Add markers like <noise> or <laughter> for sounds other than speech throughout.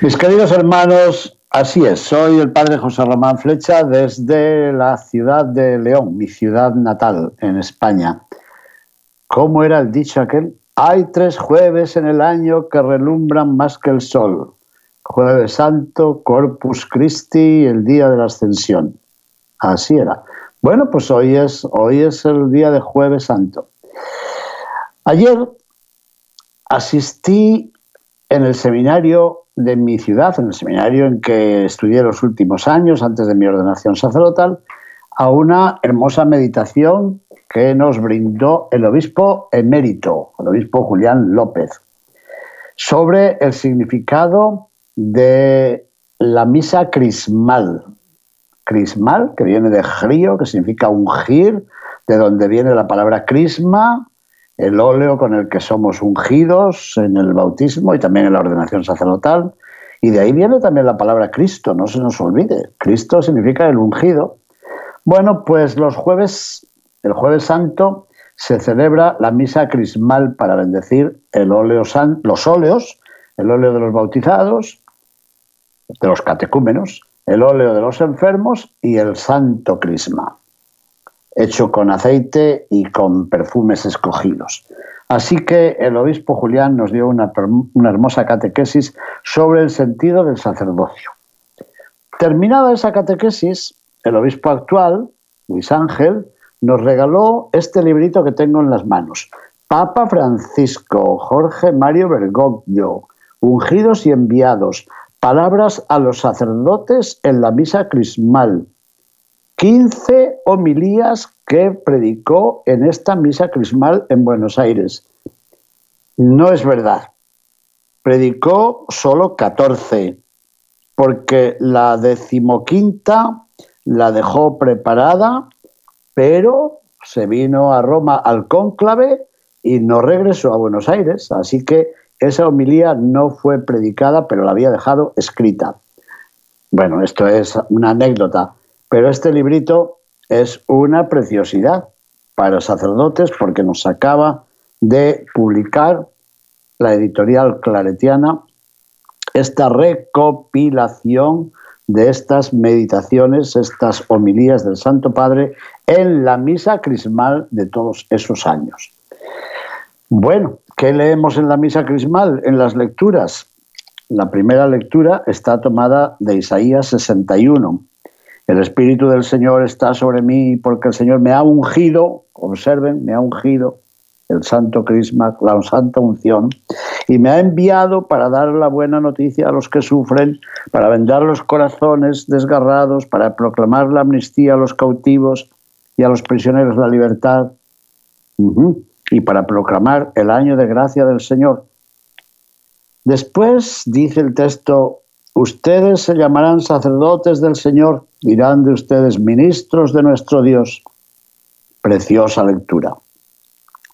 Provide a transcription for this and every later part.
Mis queridos hermanos, así es, soy el padre José Román Flecha desde la ciudad de León, mi ciudad natal en España. ¿Cómo era el dicho aquel? Hay tres jueves en el año que relumbran más que el sol. Jueves Santo, Corpus Christi el día de la Ascensión. Así era. Bueno, pues hoy es, hoy es el día de Jueves Santo. Ayer asistí en el seminario de mi ciudad, en el seminario en que estudié los últimos años, antes de mi ordenación sacerdotal, a una hermosa meditación que nos brindó el obispo emérito, el obispo Julián López, sobre el significado de la misa crismal. Crismal, que viene de grío, que significa ungir, de donde viene la palabra crisma, el óleo con el que somos ungidos en el bautismo y también en la ordenación sacerdotal. Y de ahí viene también la palabra Cristo, no se nos olvide. Cristo significa el ungido. Bueno, pues los jueves, el jueves santo, se celebra la misa crismal para bendecir el óleo san, los óleos, el óleo de los bautizados, de los catecúmenos, el óleo de los enfermos y el santo crisma hecho con aceite y con perfumes escogidos. Así que el obispo Julián nos dio una, una, hermosa catequesis sobre el sentido del sacerdocio. Terminada esa catequesis, el obispo actual, Luis Ángel, nos regaló este librito que tengo en las manos. Papa Francisco Jorge Mario Bergoglio, ungidos y enviados, palabras a los sacerdotes en la misa crismal, 15 homilías que predicó en esta misa crismal en Buenos Aires. No es verdad. Predicó solo 14, porque la decimoquinta la dejó preparada, pero se vino a Roma al cónclave y no regresó a Buenos Aires. Así que esa homilía no fue predicada, pero la había dejado escrita. Bueno, esto es una anécdota. Pero este librito es una preciosidad para sacerdotes porque nos acaba de publicar la editorial claretiana esta recopilación de estas meditaciones, estas homilías del Santo Padre en la misa crismal de todos esos años. Bueno, ¿qué leemos en la misa crismal, en las lecturas? La primera lectura está tomada de Isaías 61, el Espíritu del Señor está sobre mí porque el Señor me ha ungido, observen, me ha ungido el santo crisma, la santa unción, y me ha enviado para dar la buena noticia a los que sufren, para vendar los corazones desgarrados, para proclamar la amnistía a los cautivos y a los prisioneros la libertad, y para proclamar el año de gracia del Señor. Después dice el texto, ustedes se llamarán sacerdotes del Señor, dirán de ustedes ministros de nuestro Dios. Preciosa lectura.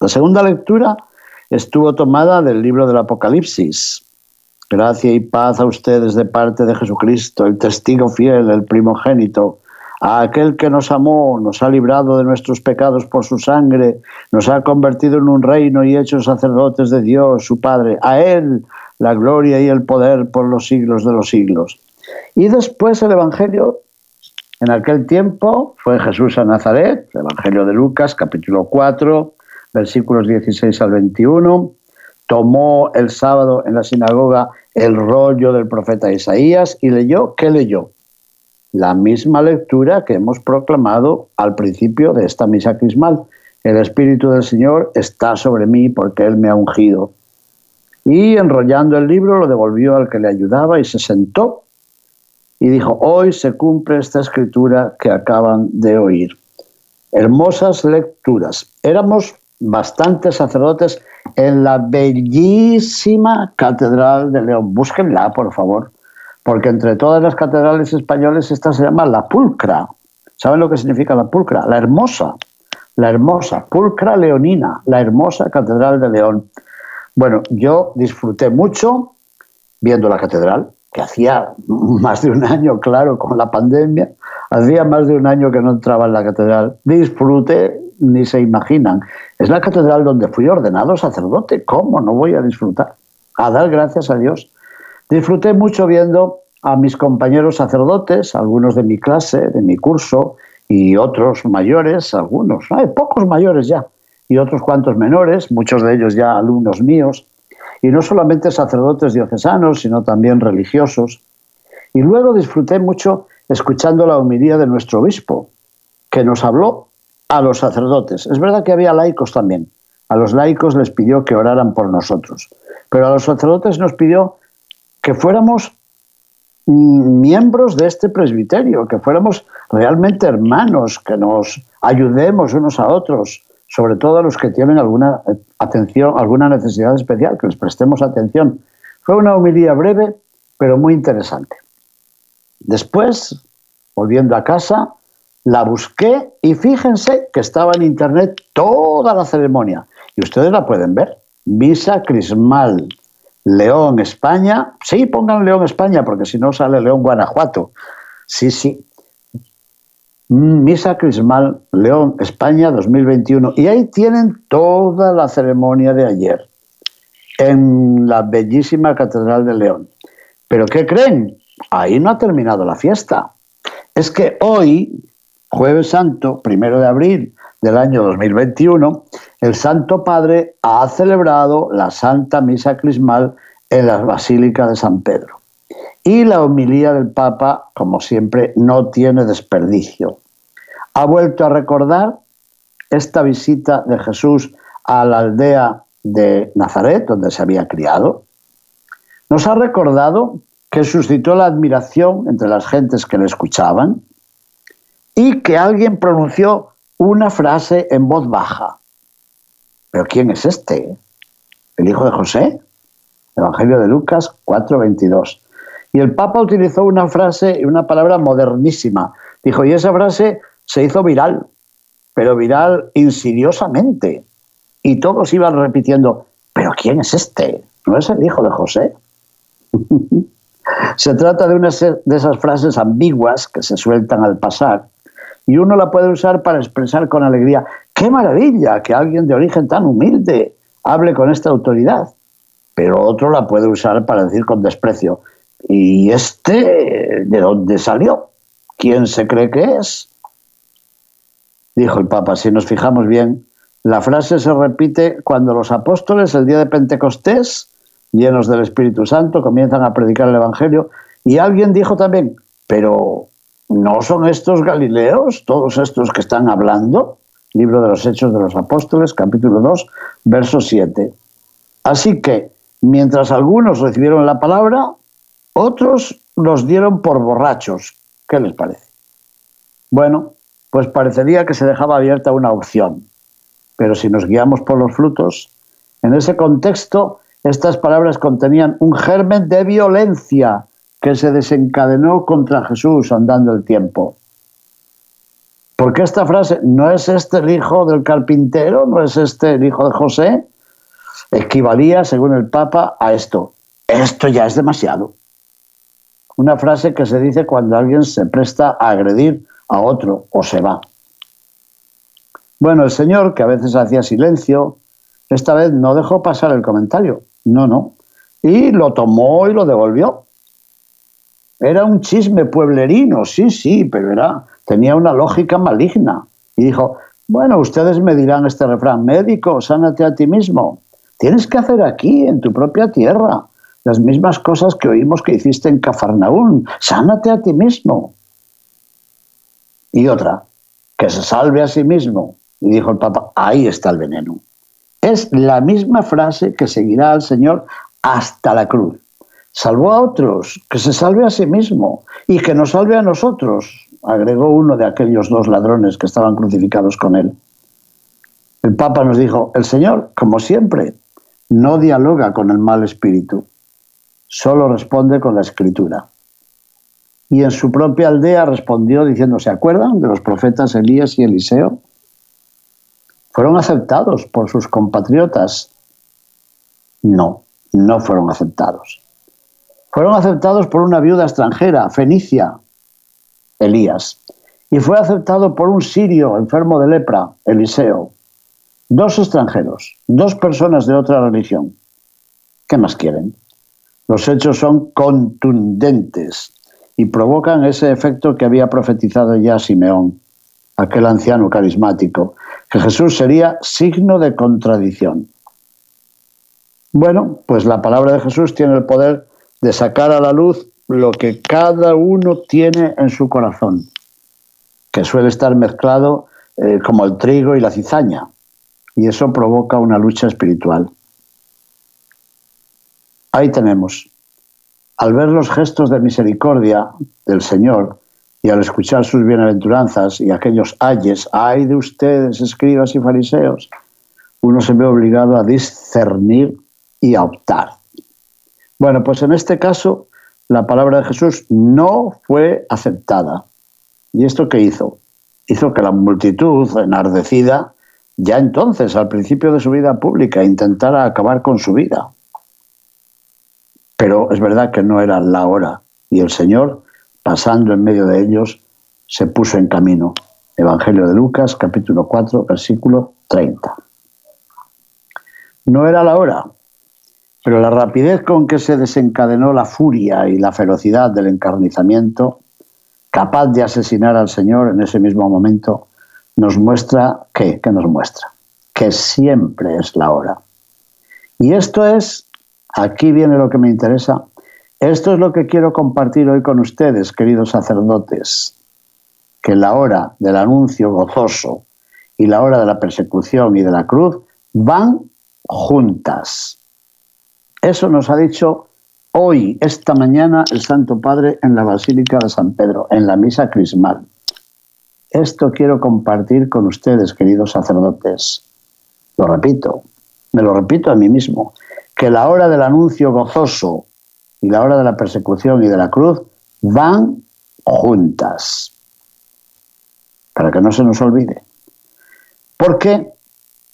La segunda lectura estuvo tomada del libro del Apocalipsis. Gracia y paz a ustedes de parte de Jesucristo, el testigo fiel, el primogénito, a aquel que nos amó, nos ha librado de nuestros pecados por su sangre, nos ha convertido en un reino y hecho sacerdotes de Dios, su Padre. A Él la gloria y el poder por los siglos de los siglos. Y después el Evangelio en aquel tiempo fue Jesús a Nazaret, el Evangelio de Lucas, capítulo 4, versículos 16 al 21. Tomó el sábado en la sinagoga el rollo del profeta Isaías y leyó, ¿qué leyó? La misma lectura que hemos proclamado al principio de esta misa crismal. El Espíritu del Señor está sobre mí porque Él me ha ungido. Y enrollando el libro lo devolvió al que le ayudaba y se sentó y dijo, hoy se cumple esta escritura que acaban de oír. Hermosas lecturas. Éramos bastantes sacerdotes en la bellísima Catedral de León. Búsquenla, por favor, porque entre todas las catedrales españoles esta se llama la pulcra. ¿Saben lo que significa la pulcra? La hermosa, la hermosa, pulcra leonina, la hermosa Catedral de León. Bueno, yo disfruté mucho viendo la catedral, que hacía más de un año, claro, con la pandemia, hacía más de un año que no entraba en la catedral. Disfruté, ni se imaginan. Es la catedral donde fui ordenado sacerdote. ¿Cómo no voy a disfrutar? A dar gracias a Dios. Disfruté mucho viendo a mis compañeros sacerdotes, algunos de mi clase, de mi curso, y otros mayores, algunos, hay pocos mayores ya, y otros cuantos menores, muchos de ellos ya alumnos míos, y no solamente sacerdotes diocesanos, sino también religiosos. Y luego disfruté mucho escuchando la homilía de nuestro obispo, que nos habló a los sacerdotes. Es verdad que había laicos también. A los laicos les pidió que oraran por nosotros, pero a los sacerdotes nos pidió que fuéramos miembros de este presbiterio, que fuéramos realmente hermanos, que nos ayudemos unos a otros, sobre todo a los que tienen alguna atención, alguna necesidad especial, que les prestemos atención. Fue una homilía breve, pero muy interesante. Después, volviendo a casa, la busqué y fíjense que estaba en internet toda la ceremonia. Y ustedes la pueden ver. Visa Crismal, León, España. Sí, pongan León, España, porque si no sale León, Guanajuato. Sí, sí. Misa Crismal, León, España 2021. Y ahí tienen toda la ceremonia de ayer en la bellísima Catedral de León. Pero ¿qué creen? Ahí no ha terminado la fiesta. Es que hoy, jueves santo, primero de abril del año 2021, el Santo Padre ha celebrado la Santa Misa Crismal en la Basílica de San Pedro. Y la homilía del Papa, como siempre, no tiene desperdicio. Ha vuelto a recordar esta visita de Jesús a la aldea de Nazaret, donde se había criado. Nos ha recordado que suscitó la admiración entre las gentes que le escuchaban y que alguien pronunció una frase en voz baja. ¿Pero quién es este? ¿El hijo de José? Evangelio de Lucas 4:22. Y el Papa utilizó una frase y una palabra modernísima. Dijo, y esa frase se hizo viral, pero viral insidiosamente. Y todos iban repitiendo, ¿pero quién es este? ¿No es el hijo de José? <laughs> se trata de una de esas frases ambiguas que se sueltan al pasar y uno la puede usar para expresar con alegría, qué maravilla que alguien de origen tan humilde hable con esta autoridad pero otro la puede usar para decir con desprecio. ¿Y este de dónde salió? ¿Quién se cree que es? Dijo el Papa, si nos fijamos bien, la frase se repite cuando los apóstoles el día de Pentecostés, llenos del Espíritu Santo, comienzan a predicar el Evangelio y alguien dijo también, pero ¿no son estos Galileos, todos estos que están hablando? Libro de los Hechos de los Apóstoles, capítulo 2, verso 7. Así que Mientras algunos recibieron la palabra, otros los dieron por borrachos. ¿Qué les parece? Bueno, pues parecería que se dejaba abierta una opción. Pero si nos guiamos por los frutos, en ese contexto estas palabras contenían un germen de violencia que se desencadenó contra Jesús andando el tiempo. Porque esta frase, ¿no es este el hijo del carpintero? ¿No es este el hijo de José? equivalía, según el Papa, a esto. Esto ya es demasiado. Una frase que se dice cuando alguien se presta a agredir a otro o se va. Bueno, el señor, que a veces hacía silencio, esta vez no dejó pasar el comentario. No, no. Y lo tomó y lo devolvió. Era un chisme pueblerino, sí, sí, pero era, tenía una lógica maligna. Y dijo, bueno, ustedes me dirán este refrán, médico, sánate a ti mismo. Tienes que hacer aquí, en tu propia tierra, las mismas cosas que oímos que hiciste en Cafarnaún. Sánate a ti mismo. Y otra, que se salve a sí mismo. Y dijo el Papa, ahí está el veneno. Es la misma frase que seguirá al Señor hasta la cruz. Salvó a otros, que se salve a sí mismo y que nos salve a nosotros, agregó uno de aquellos dos ladrones que estaban crucificados con él. El Papa nos dijo, el Señor, como siempre, no dialoga con el mal espíritu, solo responde con la escritura. Y en su propia aldea respondió diciendo, ¿se acuerdan de los profetas Elías y Eliseo? ¿Fueron aceptados por sus compatriotas? No, no fueron aceptados. Fueron aceptados por una viuda extranjera, Fenicia, Elías, y fue aceptado por un sirio enfermo de lepra, Eliseo. Dos extranjeros, dos personas de otra religión. ¿Qué más quieren? Los hechos son contundentes y provocan ese efecto que había profetizado ya Simeón, aquel anciano carismático, que Jesús sería signo de contradicción. Bueno, pues la palabra de Jesús tiene el poder de sacar a la luz lo que cada uno tiene en su corazón, que suele estar mezclado eh, como el trigo y la cizaña y eso provoca una lucha espiritual. Ahí tenemos. Al ver los gestos de misericordia del Señor y al escuchar sus bienaventuranzas y aquellos ayes, ay de ustedes, escribas y fariseos, uno se ve obligado a discernir y a optar. Bueno, pues en este caso la palabra de Jesús no fue aceptada. ¿Y esto qué hizo? Hizo que la multitud, enardecida, ya entonces, al principio de su vida pública, intentara acabar con su vida. Pero es verdad que no era la hora y el Señor, pasando en medio de ellos, se puso en camino. Evangelio de Lucas, capítulo 4, versículo 30. No era la hora, pero la rapidez con que se desencadenó la furia y la ferocidad del encarnizamiento, capaz de asesinar al Señor en ese mismo momento, nos muestra ¿qué? ¿Qué nos muestra? Que siempre es la hora. Y esto es, aquí viene lo que me interesa, esto es lo que quiero compartir hoy con ustedes, queridos sacerdotes, que la hora del anuncio gozoso y la hora de la persecución y de la cruz van juntas. Eso nos ha dicho hoy, esta mañana, el Santo Padre en la Basílica de San Pedro, en la misa crismal. Esto quiero compartir con ustedes, queridos sacerdotes. Lo repito, me lo repito a mí mismo, que la hora del anuncio gozoso y la hora de la persecución y de la cruz van juntas. Para que no se nos olvide. ¿Por qué?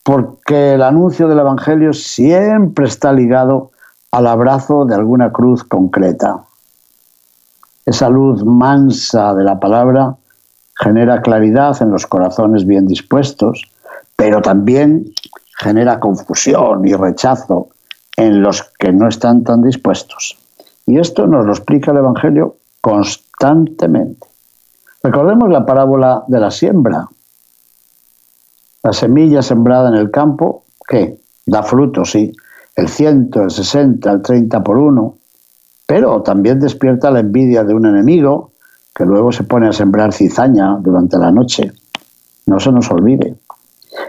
Porque el anuncio del Evangelio siempre está ligado al abrazo de alguna cruz concreta. Esa luz mansa de la palabra genera claridad en los corazones bien dispuestos, pero también genera confusión y rechazo en los que no están tan dispuestos. Y esto nos lo explica el Evangelio constantemente. Recordemos la parábola de la siembra. La semilla sembrada en el campo, ¿qué? Da fruto, sí. El ciento, el sesenta, el treinta por uno. Pero también despierta la envidia de un enemigo que luego se pone a sembrar cizaña durante la noche. No se nos olvide.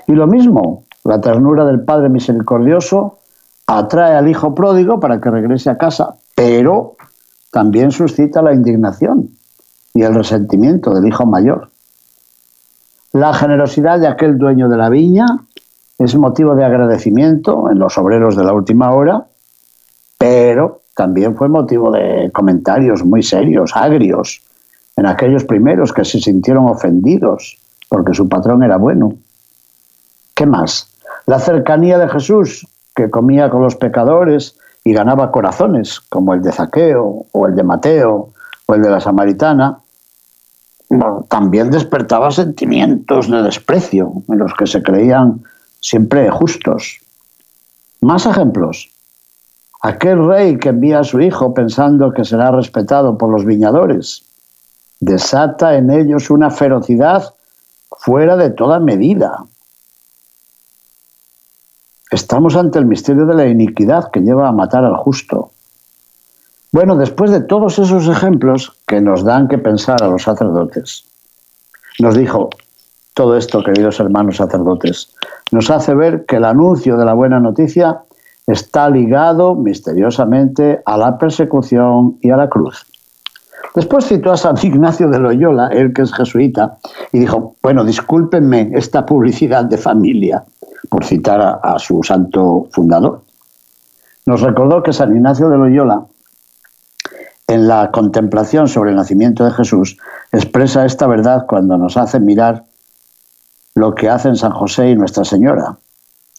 Y lo mismo, la ternura del Padre Misericordioso atrae al Hijo pródigo para que regrese a casa, pero también suscita la indignación y el resentimiento del Hijo mayor. La generosidad de aquel dueño de la viña es motivo de agradecimiento en los obreros de la última hora, pero también fue motivo de comentarios muy serios, agrios, en aquellos primeros que se sintieron ofendidos porque su patrón era bueno. ¿Qué más? La cercanía de Jesús, que comía con los pecadores y ganaba corazones, como el de Zaqueo o el de Mateo o el de la Samaritana, también despertaba sentimientos de desprecio en los que se creían siempre justos. Más ejemplos. Aquel rey que envía a su hijo pensando que será respetado por los viñadores desata en ellos una ferocidad fuera de toda medida. Estamos ante el misterio de la iniquidad que lleva a matar al justo. Bueno, después de todos esos ejemplos que nos dan que pensar a los sacerdotes, nos dijo todo esto, queridos hermanos sacerdotes, nos hace ver que el anuncio de la buena noticia está ligado misteriosamente a la persecución y a la cruz. Después citó a San Ignacio de Loyola, él que es jesuita, y dijo, bueno, discúlpenme esta publicidad de familia, por citar a, su santo fundador. Nos recordó que San Ignacio de Loyola, en la contemplación sobre el nacimiento de Jesús, expresa esta verdad cuando nos hace mirar lo que hacen San José y Nuestra Señora.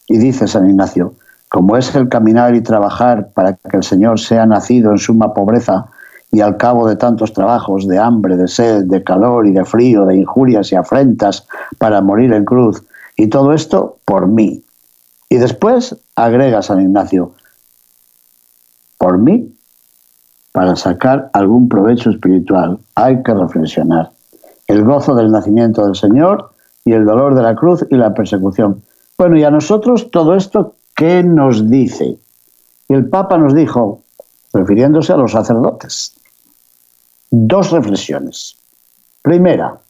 Y dice San Ignacio, como es el caminar y trabajar para que el Señor sea nacido en suma pobreza y al cabo de tantos trabajos de hambre, de sed, de calor y de frío, de injurias y afrentas para morir en cruz, y todo esto por mí. Y después agrega San Ignacio, por mí, para sacar algún provecho espiritual, hay que reflexionar. El gozo del nacimiento del Señor y el dolor de la cruz y la persecución. Bueno, y a nosotros todo esto, ¿qué nos dice? Y el Papa nos dijo, refiriéndose a los sacerdotes, dos reflexiones. Primera,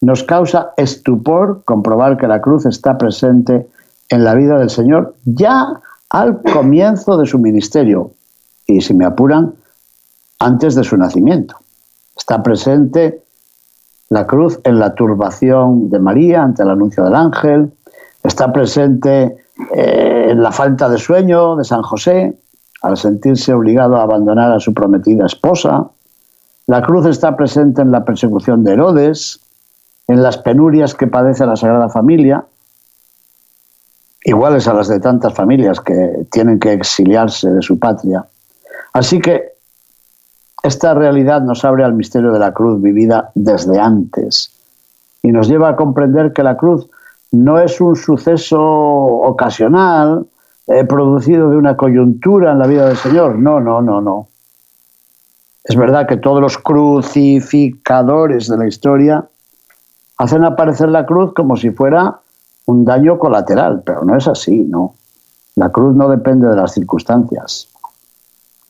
nos causa estupor comprobar que la cruz está presente en la vida del Señor ya al comienzo de su ministerio. Y, si me apuran, antes de su nacimiento. Está presente la cruz en la turbación de María ante el anuncio del ángel, está presente eh, en la falta de sueño de San José al sentirse obligado a abandonar a su prometida esposa, la cruz está presente en la persecución de Herodes, en las penurias que padece la Sagrada Familia, iguales a las de tantas familias que tienen que exiliarse de su patria. Así que esta realidad nos abre al misterio de la cruz vivida desde antes y nos lleva a comprender que la cruz no es un suceso ocasional eh, producido de una coyuntura en la vida del Señor. No, no, no, no. Es verdad que todos los crucificadores de la historia hacen aparecer la cruz como si fuera un daño colateral, pero no es así, ¿no? La cruz no depende de las circunstancias.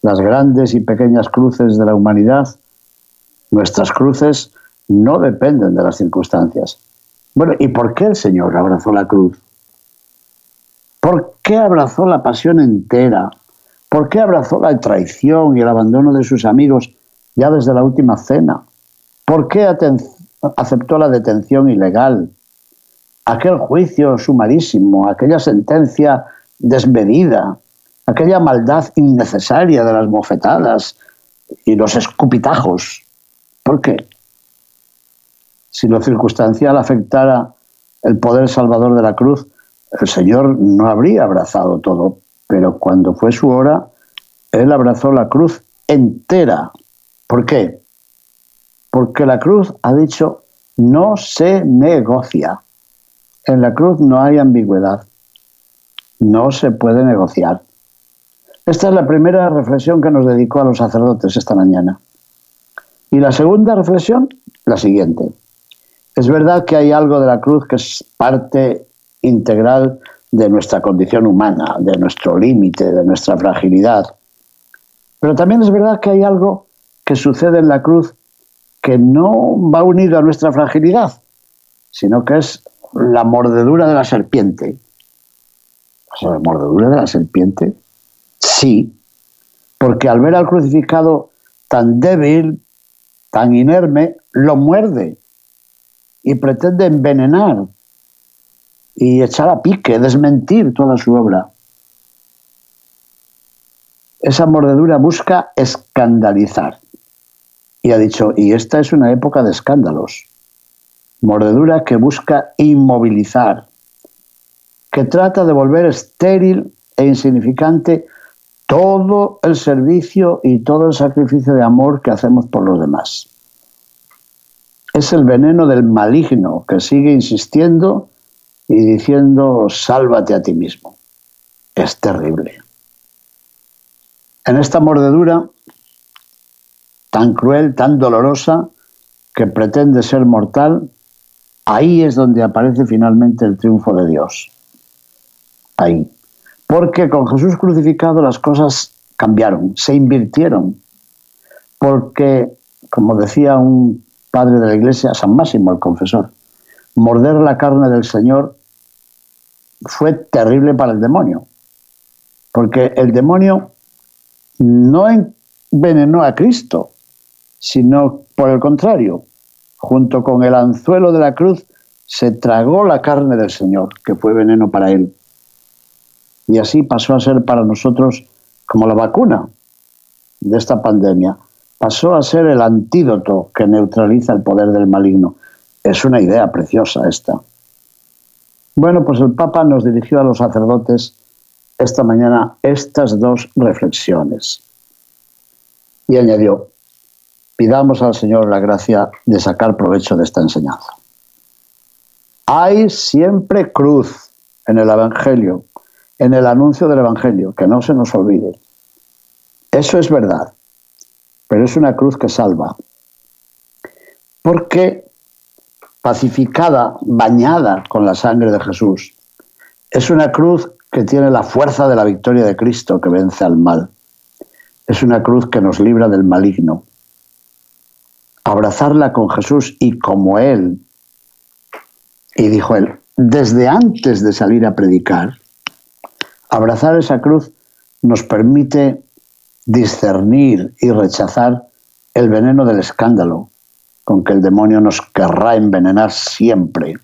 Las grandes y pequeñas cruces de la humanidad, nuestras cruces, no dependen de las circunstancias. Bueno, ¿y por qué el Señor abrazó la cruz? ¿Por qué abrazó la pasión entera? ¿Por qué abrazó la traición y el abandono de sus amigos ya desde la última cena? ¿Por qué aceptó la detención ilegal? Aquel juicio sumarísimo, aquella sentencia desmedida, aquella maldad innecesaria de las mofetadas y los escupitajos. ¿Por qué? Si lo circunstancial afectara el poder salvador de la cruz, el Señor no habría abrazado todo, pero cuando fue su hora, Él abrazó la cruz entera. ¿Por qué? Porque la cruz ha dicho, no se negocia. En la cruz no hay ambigüedad. No se puede negociar. Esta es la primera reflexión que nos dedicó a los sacerdotes esta mañana. Y la segunda reflexión, la siguiente. Es verdad que hay algo de la cruz que es parte integral de nuestra condición humana, de nuestro límite, de nuestra fragilidad. Pero también es verdad que hay algo que sucede en la cruz que no va unido a nuestra fragilidad, sino que es la mordedura de la serpiente. ¿La mordedura de la serpiente? Sí, porque al ver al crucificado tan débil, tan inerme, lo muerde y pretende envenenar, y echar a pique, desmentir toda su obra. Esa mordedura busca escandalizar. Y ha dicho, y esta es una época de escándalos. Mordedura que busca inmovilizar, que trata de volver estéril e insignificante todo el servicio y todo el sacrificio de amor que hacemos por los demás. Es el veneno del maligno que sigue insistiendo y diciendo, sálvate a ti mismo. Es terrible. En esta mordedura tan cruel, tan dolorosa, que pretende ser mortal, ahí es donde aparece finalmente el triunfo de Dios. Ahí. Porque con Jesús crucificado las cosas cambiaron, se invirtieron. Porque, como decía un padre de la iglesia, San Máximo, el confesor, morder la carne del Señor fue terrible para el demonio, porque el demonio no envenenó a Cristo, sino por el contrario, junto con el anzuelo de la cruz, se tragó la carne del Señor, que fue veneno para él. Y así pasó a ser para nosotros como la vacuna de esta pandemia. Pasó a ser el antídoto que neutraliza el poder del maligno. Es una idea preciosa esta. Bueno, pues el Papa nos dirigió a los sacerdotes esta mañana estas dos reflexiones. Y añadió, pidamos al Señor la gracia de sacar provecho de esta enseñanza. Hay siempre cruz en el Evangelio, en el anuncio del Evangelio, que no se nos olvide. Eso es verdad, pero es una cruz que salva. Porque pacificada, bañada con la sangre de Jesús, es una cruz que tiene la fuerza de la victoria de Cristo que vence al mal. Es una cruz que nos libra del maligno. Abrazarla con Jesús y como Él y dijo él, desde antes de salir a predicar, abrazar esa cruz nos permite discernir y rechazar el veneno del escándalo con que el demonio nos querrá envenenar siempre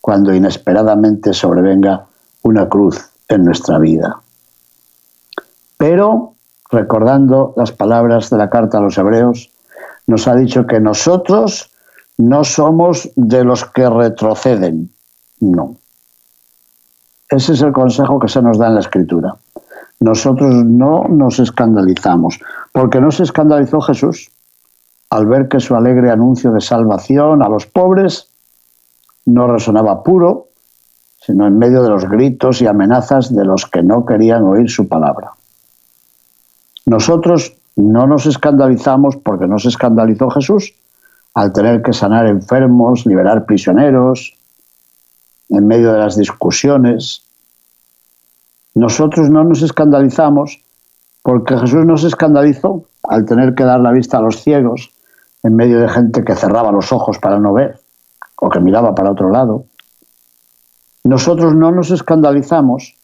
cuando inesperadamente sobrevenga una cruz en nuestra vida. Pero, recordando las palabras de la carta a los hebreos, nos ha dicho que nosotros no somos de los que retroceden, no. Ese es el consejo que se nos da en la escritura. Nosotros no nos escandalizamos, porque no se escandalizó Jesús al ver que su alegre anuncio de salvación a los pobres no resonaba puro, sino en medio de los gritos y amenazas de los que no querían oír su palabra. Nosotros no nos escandalizamos porque no se escandalizó Jesús, al tener que sanar enfermos, liberar prisioneros, en medio de las discusiones. Nosotros no nos escandalizamos porque Jesús no se escandalizó al tener que dar la vista a los ciegos en medio de gente que cerraba los ojos para no ver o que miraba para otro lado. Nosotros no nos escandalizamos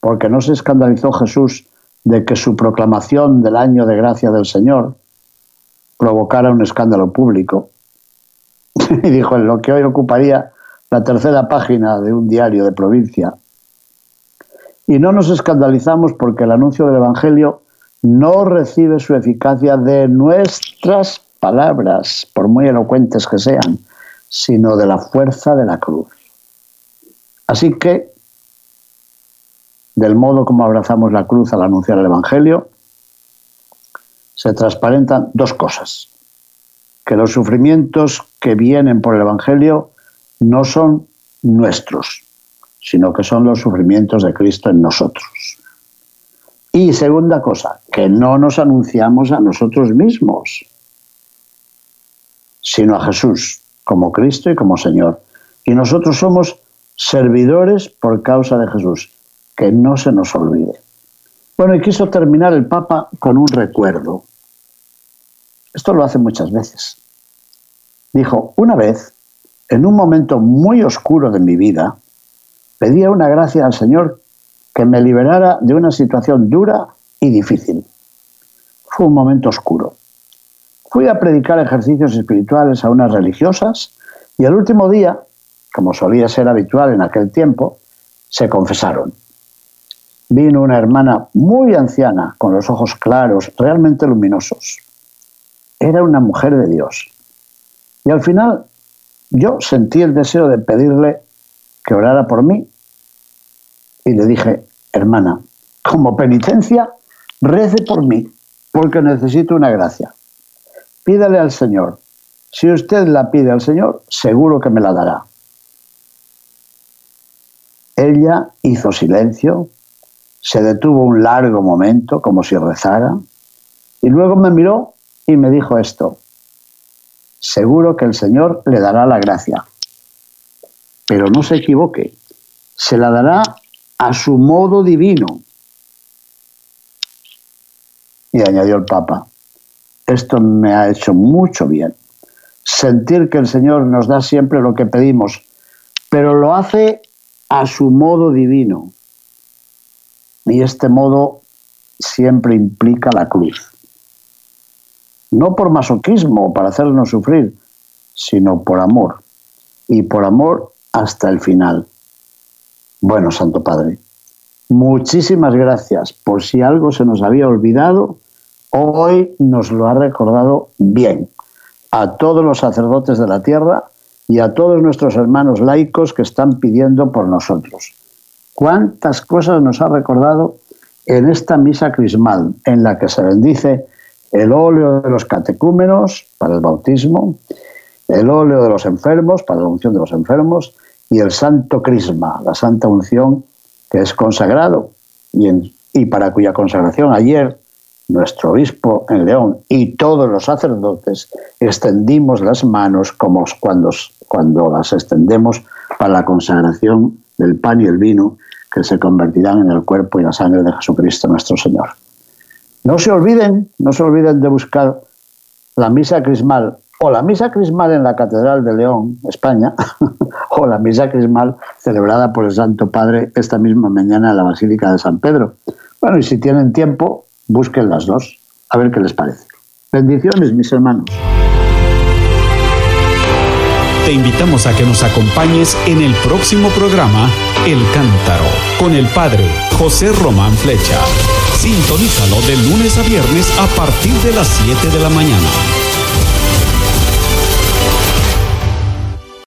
porque no se escandalizó Jesús de que su proclamación del año de gracia del Señor provocara un escándalo público <laughs> y dijo en lo que hoy ocuparía la tercera página de un diario de provincia. Y no nos escandalizamos porque el anuncio del Evangelio no recibe su eficacia de nuestras palabras, por muy elocuentes que sean, sino de la fuerza de la cruz. Así que, del modo como abrazamos la cruz al anunciar el Evangelio, se transparentan dos cosas que los sufrimientos que vienen por el Evangelio no son nuestros, sino que son los sufrimientos de Cristo en nosotros. Y segunda cosa, que no nos anunciamos a nosotros mismos, sino a Jesús como Cristo y como Señor. Y nosotros somos servidores por causa de Jesús, que no se nos olvide. Bueno, y quiso terminar el Papa con un recuerdo. Esto lo hace muchas veces. Dijo, una vez, en un momento muy oscuro de mi vida, pedía una gracia al Señor que me liberara de una situación dura y difícil. Fue un momento oscuro. Fui a predicar ejercicios espirituales a unas religiosas y el último día, como solía ser habitual en aquel tiempo, se confesaron. Vino una hermana muy anciana, con los ojos claros, realmente luminosos era una mujer de Dios. Y al final yo sentí el deseo de pedirle que orara por mí y le dije, hermana, como penitencia, rece por mí, porque necesito una gracia. Pídale al Señor. Si usted la pide al Señor, seguro que me la dará. Ella hizo silencio, se detuvo un largo momento como si rezara, y luego me miró y me dijo esto, seguro que el Señor le dará la gracia, pero no se equivoque, se la dará a su modo divino. Y añadió el Papa, esto me ha hecho mucho bien, sentir que el Señor nos da siempre lo que pedimos, pero lo hace a su modo divino. Y este modo siempre implica la cruz no por masoquismo, para hacernos sufrir, sino por amor. Y por amor hasta el final. Bueno, Santo Padre, muchísimas gracias por si algo se nos había olvidado, hoy nos lo ha recordado bien a todos los sacerdotes de la tierra y a todos nuestros hermanos laicos que están pidiendo por nosotros. ¿Cuántas cosas nos ha recordado en esta misa crismal en la que se bendice el óleo de los catecúmenos para el bautismo, el óleo de los enfermos para la unción de los enfermos y el santo crisma, la santa unción que es consagrado y, y para cuya consagración ayer nuestro obispo en León y todos los sacerdotes extendimos las manos como cuando, cuando las extendemos para la consagración del pan y el vino que se convertirán en el cuerpo y la sangre de Jesucristo nuestro Señor. No se olviden, no se olviden de buscar la misa crismal o la misa crismal en la Catedral de León, España, <laughs> o la misa crismal celebrada por el Santo Padre esta misma mañana en la Basílica de San Pedro. Bueno, y si tienen tiempo, busquen las dos, a ver qué les parece. Bendiciones, mis hermanos. Te invitamos a que nos acompañes en el próximo programa El Cántaro con el Padre José Román Flecha. Sintonízalo de lunes a viernes a partir de las 7 de la mañana.